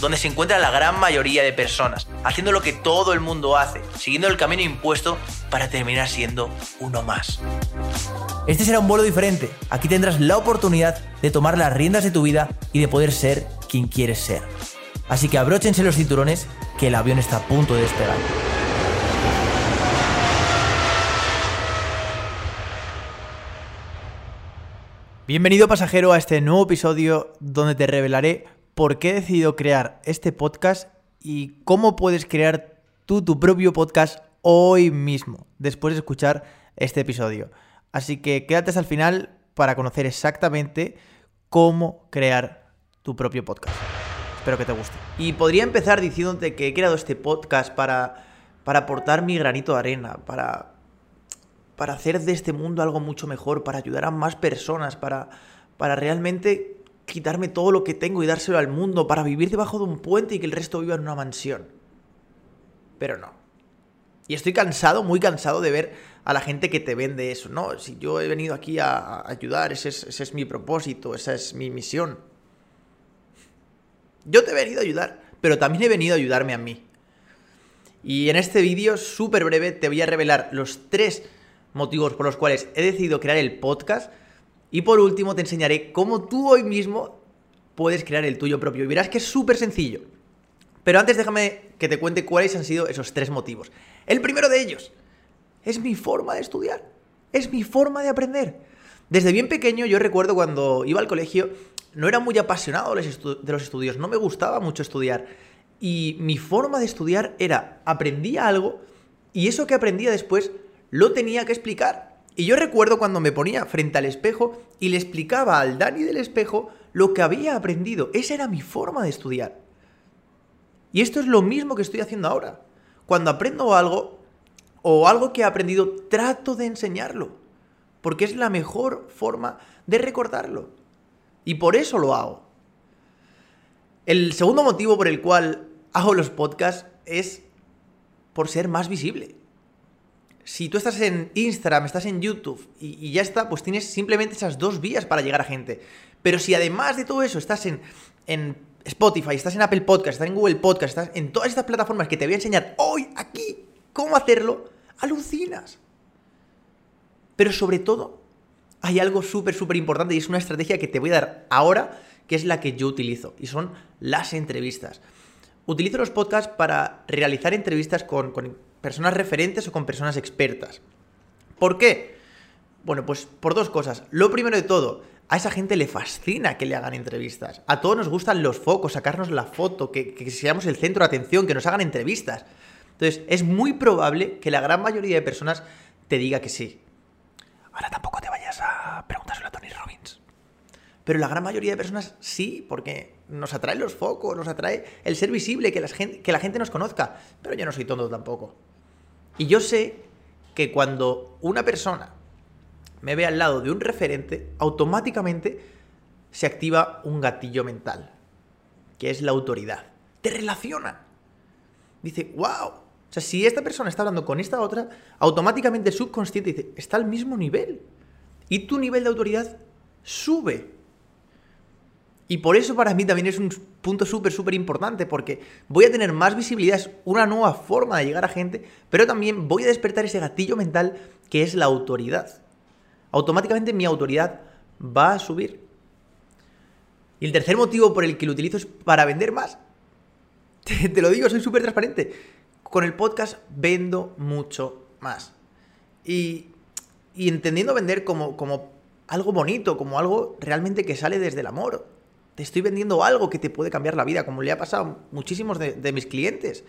donde se encuentra la gran mayoría de personas, haciendo lo que todo el mundo hace, siguiendo el camino impuesto para terminar siendo uno más. Este será un vuelo diferente. Aquí tendrás la oportunidad de tomar las riendas de tu vida y de poder ser quien quieres ser. Así que abróchense los cinturones que el avión está a punto de despegar. Bienvenido pasajero a este nuevo episodio donde te revelaré por qué he decidido crear este podcast y cómo puedes crear tú tu propio podcast hoy mismo, después de escuchar este episodio. Así que quédate hasta el final para conocer exactamente cómo crear tu propio podcast. Espero que te guste. Y podría empezar diciéndote que he creado este podcast para, para aportar mi granito de arena, para, para hacer de este mundo algo mucho mejor, para ayudar a más personas, para, para realmente quitarme todo lo que tengo y dárselo al mundo para vivir debajo de un puente y que el resto viva en una mansión. Pero no. Y estoy cansado, muy cansado de ver a la gente que te vende eso. No, si yo he venido aquí a ayudar, ese es, mi propósito, esa es mi misión. Yo te he venido a ayudar, pero también he venido a ayudarme a mí. Y en este vídeo súper breve te voy a revelar los tres motivos por los cuales he decidido crear el podcast y por último te enseñaré cómo tú hoy mismo puedes crear el tuyo propio. Y verás que es súper sencillo. Pero antes déjame que te cuente cuáles han sido esos tres motivos. El primero de ellos es mi forma de estudiar. Es mi forma de aprender. Desde bien pequeño yo recuerdo cuando iba al colegio no era muy apasionado de los estudios, no me gustaba mucho estudiar. Y mi forma de estudiar era, aprendía algo y eso que aprendía después lo tenía que explicar. Y yo recuerdo cuando me ponía frente al espejo y le explicaba al Dani del espejo lo que había aprendido. Esa era mi forma de estudiar. Y esto es lo mismo que estoy haciendo ahora. Cuando aprendo algo o algo que he aprendido, trato de enseñarlo. Porque es la mejor forma de recordarlo. Y por eso lo hago. El segundo motivo por el cual hago los podcasts es por ser más visible si tú estás en Instagram, estás en YouTube y, ya está, pues tienes simplemente esas dos vías para llegar a gente. Pero si además de todo eso estás en, en Spotify, estás en Apple Podcast, estás en Google Podcast, estás en todas estas plataformas que te voy a enseñar hoy, aquí, cómo hacerlo, alucinas. Pero sobre todo, hay algo súper, súper importante y es una estrategia que te voy a dar ahora, que es la que yo utilizo, y son las entrevistas. Utilizo los podcasts para realizar entrevistas con, personas referentes o con personas expertas. ¿Por qué? Bueno, pues por dos cosas. Lo primero de todo, a esa gente le fascina que le hagan entrevistas. A todos nos gustan los focos, sacarnos la foto, que, seamos el centro de atención, que nos hagan entrevistas. Entonces, es muy probable que la gran mayoría de personas te diga que sí. Ahora tampoco te vayas a Robbins. Pero la gran mayoría de personas sí, porque nos atrae los focos, nos atrae el ser visible, que la gente, nos conozca. Pero yo no soy tonto tampoco. Y yo sé que cuando una persona me ve al lado de un referente, automáticamente se activa un gatillo mental, que es la autoridad. Te relaciona. Dice, wow. O sea, si esta persona está hablando con esta otra, automáticamente el subconsciente dice, está al mismo nivel. Y tu nivel de autoridad sube. Y por eso para mí también es un punto súper, súper importante, porque voy a tener más visibilidad, es una nueva forma de llegar a gente, pero también voy a despertar ese gatillo mental que es la autoridad. Automáticamente mi autoridad va a subir. Y el tercer motivo por el que lo utilizo es para vender más. Te, lo digo, soy súper transparente. Con el podcast vendo mucho más. Y, y entendiendo vender como, como algo bonito, como algo realmente que sale desde el amor te estoy vendiendo algo que te puede cambiar la vida, como le ha pasado a muchísimos de, mis clientes.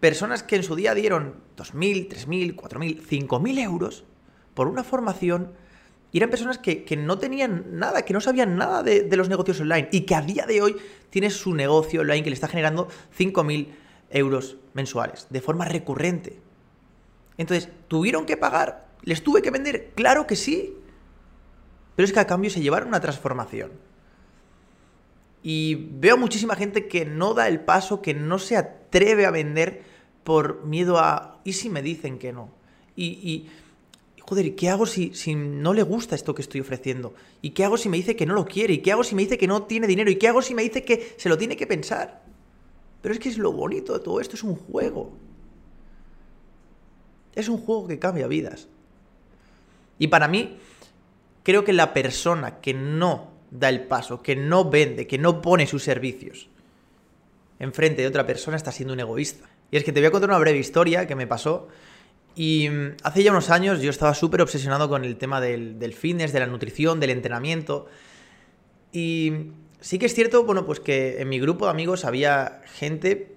Personas que en su día dieron 2.000, 3.000, 4.000, 5.000 euros por una formación Y eran personas que, no tenían nada, que no sabían nada de, de, los negocios online y que a día de hoy tiene su negocio online que le está generando 5.000 euros mensuales de forma recurrente. Entonces, ¿tuvieron que pagar? ¿Les tuve que vender? Claro que sí. Pero es que a cambio se llevaron una transformación. Y veo muchísima gente que no da el paso, que no se atreve a vender por miedo a... ¿Y si me dicen que no? Y, y joder, ¿qué hago si, si no le gusta esto que estoy ofreciendo? ¿Y qué hago si me dice que no lo quiere? ¿Y qué hago si me dice que no tiene dinero? ¿Y qué hago si me dice que se lo tiene que pensar? Pero es que es lo bonito de todo esto, es un juego. Es un juego que cambia vidas. Y para mí, creo que la persona que no da el paso, que no vende, que no pone sus servicios enfrente de otra persona, está siendo un egoísta. Y es que te voy a contar una breve historia que me pasó. Y mm, hace ya unos años yo estaba súper obsesionado con el tema del, del fitness, de la nutrición, del entrenamiento. Y sí que es cierto, bueno, pues que en mi grupo de amigos había gente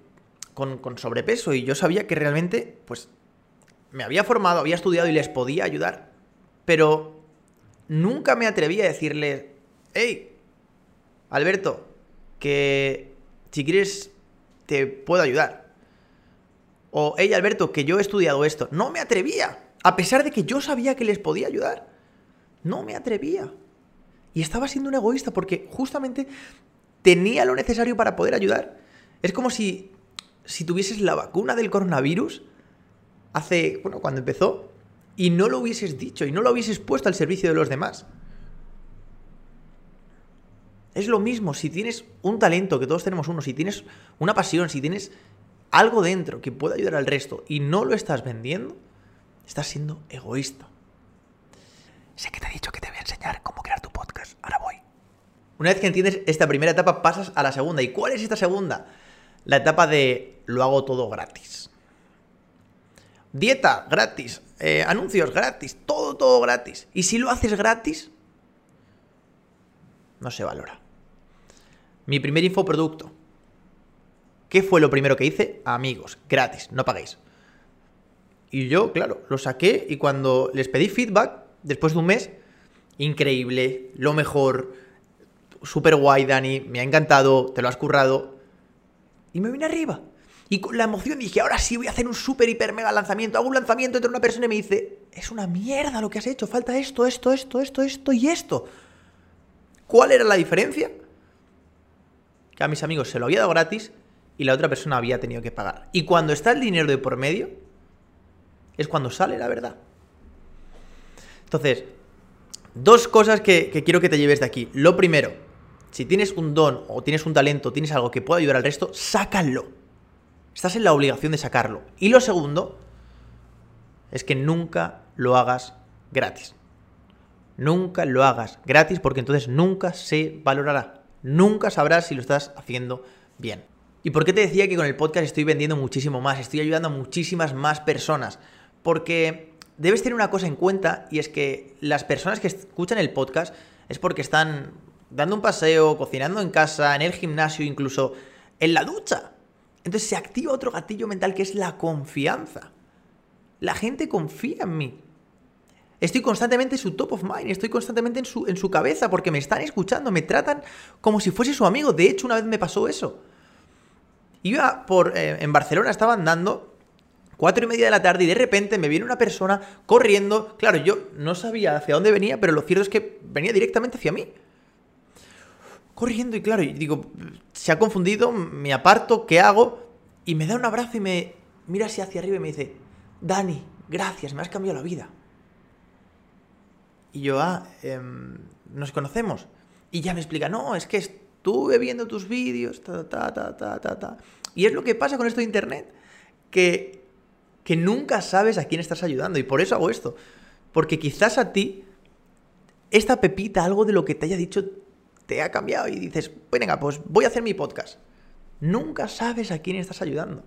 con, sobrepeso y yo sabía que realmente, pues, me había formado, había estudiado y les podía ayudar. Pero nunca me atreví a decirles, hey, Alberto, que si quieres te puedo ayudar. O, hey, Alberto, que yo he estudiado esto. No me atrevía, a pesar de que yo sabía que les podía ayudar. No me atrevía. Y estaba siendo un egoísta porque justamente tenía lo necesario para poder ayudar. Es como si, si tuvieses la vacuna del coronavirus hace, bueno, cuando empezó, y no lo hubieses dicho y no lo hubieses puesto al servicio de los demás. Es lo mismo, si tienes un talento, que todos tenemos uno, si tienes una pasión, si tienes algo dentro que pueda ayudar al resto y no lo estás vendiendo, estás siendo egoísta. Sé que te he dicho que te voy a enseñar cómo crear tu podcast. Ahora voy. Una vez que entiendes esta primera etapa, pasas a la segunda. ¿Y cuál es esta segunda? La etapa de lo hago todo gratis. Dieta gratis, eh, anuncios gratis, todo, todo gratis. Y si lo haces gratis, no se valora. Mi primer infoproducto. ¿Qué fue lo primero que hice? Amigos, gratis, no paguéis. Y yo, claro, lo saqué y cuando les pedí feedback, después de un mes, increíble, lo mejor, súper guay, Dani, me ha encantado, te lo has currado. Y me vine arriba. Y con la emoción dije, ahora sí voy a hacer un súper, hiper, mega lanzamiento. Hago un lanzamiento entre una persona y me dice, es una mierda lo que has hecho, falta esto, esto, esto, esto, esto y esto. ¿Cuál era la diferencia? Que a mis amigos se lo había dado gratis y la otra persona había tenido que pagar. Y cuando está el dinero de por medio, es cuando sale la verdad. Entonces, dos cosas que, quiero que te lleves de aquí. Lo primero, si tienes un don o tienes un talento, tienes algo que pueda ayudar al resto, sácalo. Estás en la obligación de sacarlo. Y lo segundo es que nunca lo hagas gratis. Nunca lo hagas gratis porque entonces nunca se valorará. Nunca sabrás si lo estás haciendo bien. ¿Y por qué te decía que con el podcast estoy vendiendo muchísimo más? Estoy ayudando a muchísimas más personas. Porque debes tener una cosa en cuenta y es que las personas que escuchan el podcast es porque están dando un paseo, cocinando en casa, en el gimnasio, incluso en la ducha. Entonces se activa otro gatillo mental que es la confianza. La gente confía en mí. Estoy constantemente en su top of mind, estoy constantemente en su, en su cabeza porque me están escuchando, me tratan como si fuese su amigo. De hecho, una vez me pasó eso. Iba por, eh, en Barcelona, estaba andando Cuatro y media de la tarde y de repente me viene una persona corriendo. Claro, yo no sabía hacia dónde venía, pero lo cierto es que venía directamente hacia mí. Corriendo y claro, digo, se ha confundido, me aparto, ¿qué hago? Y me da un abrazo y me mira así hacia arriba y me dice, Dani, gracias, me has cambiado la vida. Y yo, ah, em, nos conocemos. Y ya me explica, no, es que estuve viendo tus vídeos, ta, ta, ta, ta, ta, ta. Y es lo que pasa con esto de Internet, que que nunca sabes a quién estás ayudando. Y por eso hago esto. Porque quizás a ti, esta pepita, algo de lo que te haya dicho, te ha cambiado y dices, pues venga, pues voy a hacer mi podcast. Nunca sabes a quién estás ayudando.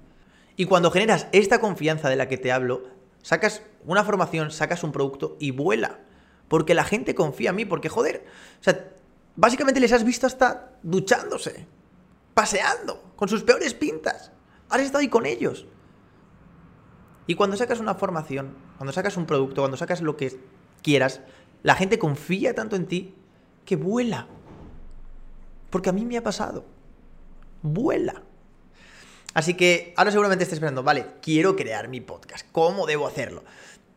Y cuando generas esta confianza de la que te hablo, sacas una formación, sacas un producto y vuela. Porque la gente confía en mí, porque joder, o sea, básicamente les has visto hasta duchándose, paseando, con sus peores pintas. Has estado ahí con ellos. Y cuando sacas una formación, cuando sacas un producto, cuando sacas lo que quieras, la gente confía tanto en ti que vuela. Porque a mí me ha pasado. Vuela. Así que ahora seguramente estés esperando, vale, quiero crear mi podcast. ¿Cómo debo hacerlo?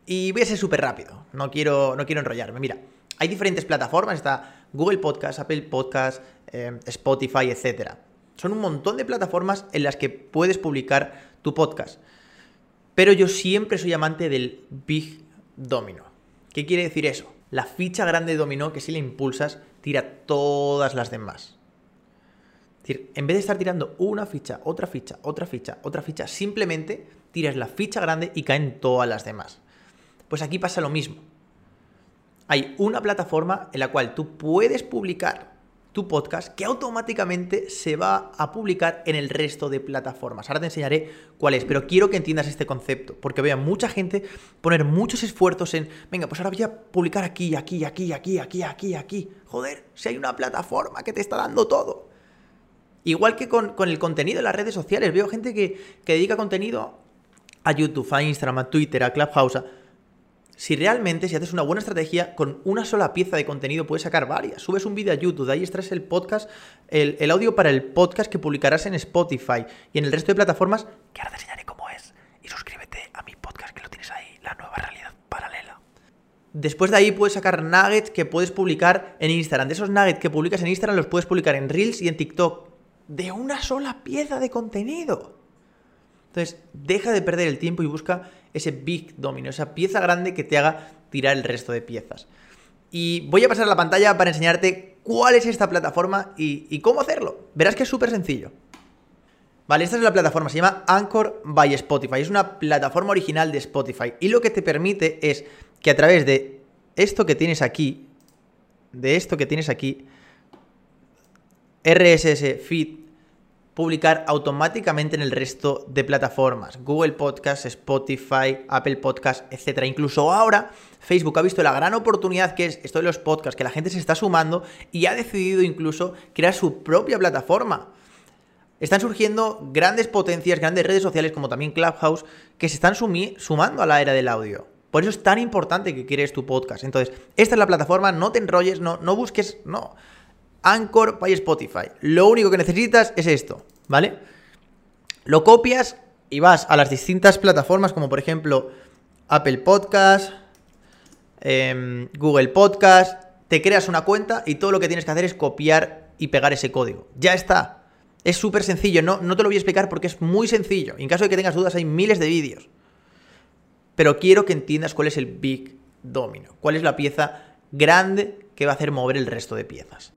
Y voy a ser súper rápido. No quiero, no quiero enrollarme. Mira, hay diferentes plataformas. Está Google Podcast, Apple Podcast, eh, Spotify, etc. Son un montón de plataformas en las que puedes publicar tu podcast. Pero yo siempre soy amante del Big Domino. ¿Qué quiere decir eso? La ficha grande de dominó que si la impulsas tira todas las demás. Es decir, en vez de estar tirando una ficha, otra ficha, otra ficha, otra ficha, simplemente tiras la ficha grande y caen todas las demás. Pues aquí pasa lo mismo. Hay una plataforma en la cual tú puedes publicar tu podcast que automáticamente se va a publicar en el resto de plataformas. Ahora te enseñaré cuál es, pero quiero que entiendas este concepto, porque veo a mucha gente poner muchos esfuerzos en, venga, pues ahora voy a publicar aquí, aquí, aquí, aquí, aquí, aquí, aquí. Joder, si hay una plataforma que te está dando todo. Igual que con, el contenido en las redes sociales, veo gente que, que dedica contenido a YouTube, a Instagram, a Twitter, a Clubhouse, si realmente, si haces una buena estrategia, con una sola pieza de contenido puedes sacar varias. Subes un vídeo a YouTube, de ahí extraes el podcast, el, audio para el podcast que publicarás en Spotify y en el resto de plataformas, que ahora te enseñaré cómo es. Y suscríbete a mi podcast que lo tienes ahí, la nueva realidad paralela. Después de ahí puedes sacar nuggets que puedes publicar en Instagram. De esos nuggets que publicas en Instagram los puedes publicar en Reels y en TikTok. De una sola pieza de contenido. Entonces, deja de perder el tiempo y busca ese big domino, esa pieza grande que te haga tirar el resto de piezas. Y voy a pasar la pantalla para enseñarte cuál es esta plataforma y, cómo hacerlo. Verás que es súper sencillo. Vale, esta es la plataforma, se llama Anchor by Spotify. Es una plataforma original de Spotify. Y lo que te permite es que a través de esto que tienes aquí, de esto que tienes aquí, RSS Feed, publicar automáticamente en el resto de plataformas, Google Podcast, Spotify, Apple Podcast, etc. Incluso ahora Facebook ha visto la gran oportunidad que es esto de los podcasts, que la gente se está sumando y ha decidido incluso crear su propia plataforma. Están surgiendo grandes potencias, grandes redes sociales como también Clubhouse, que se están sumando a la era del audio. Por eso es tan importante que quieres tu podcast. Entonces, esta es la plataforma, no te enrolles, no, no busques, no. Anchor by Spotify. Lo único que necesitas es esto, ¿vale? Lo copias y vas a las distintas plataformas, como por ejemplo Apple Podcast, em, Google Podcast, te creas una cuenta y todo lo que tienes que hacer es copiar y pegar ese código. Ya está. Es súper sencillo, no, no te lo voy a explicar porque es muy sencillo. En caso de que tengas dudas hay miles de vídeos. Pero quiero que entiendas cuál es el Big Domino, cuál es la pieza grande que va a hacer mover el resto de piezas.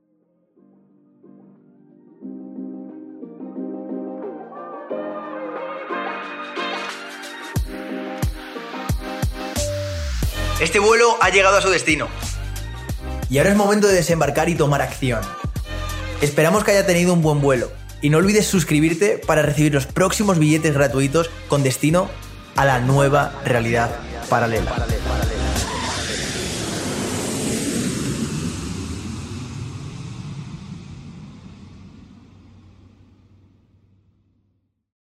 Este vuelo ha llegado a su destino. Y ahora es momento de desembarcar y tomar acción. Esperamos que haya tenido un buen vuelo. Y no olvides suscribirte para recibir los próximos billetes gratuitos con destino a la nueva realidad paralela.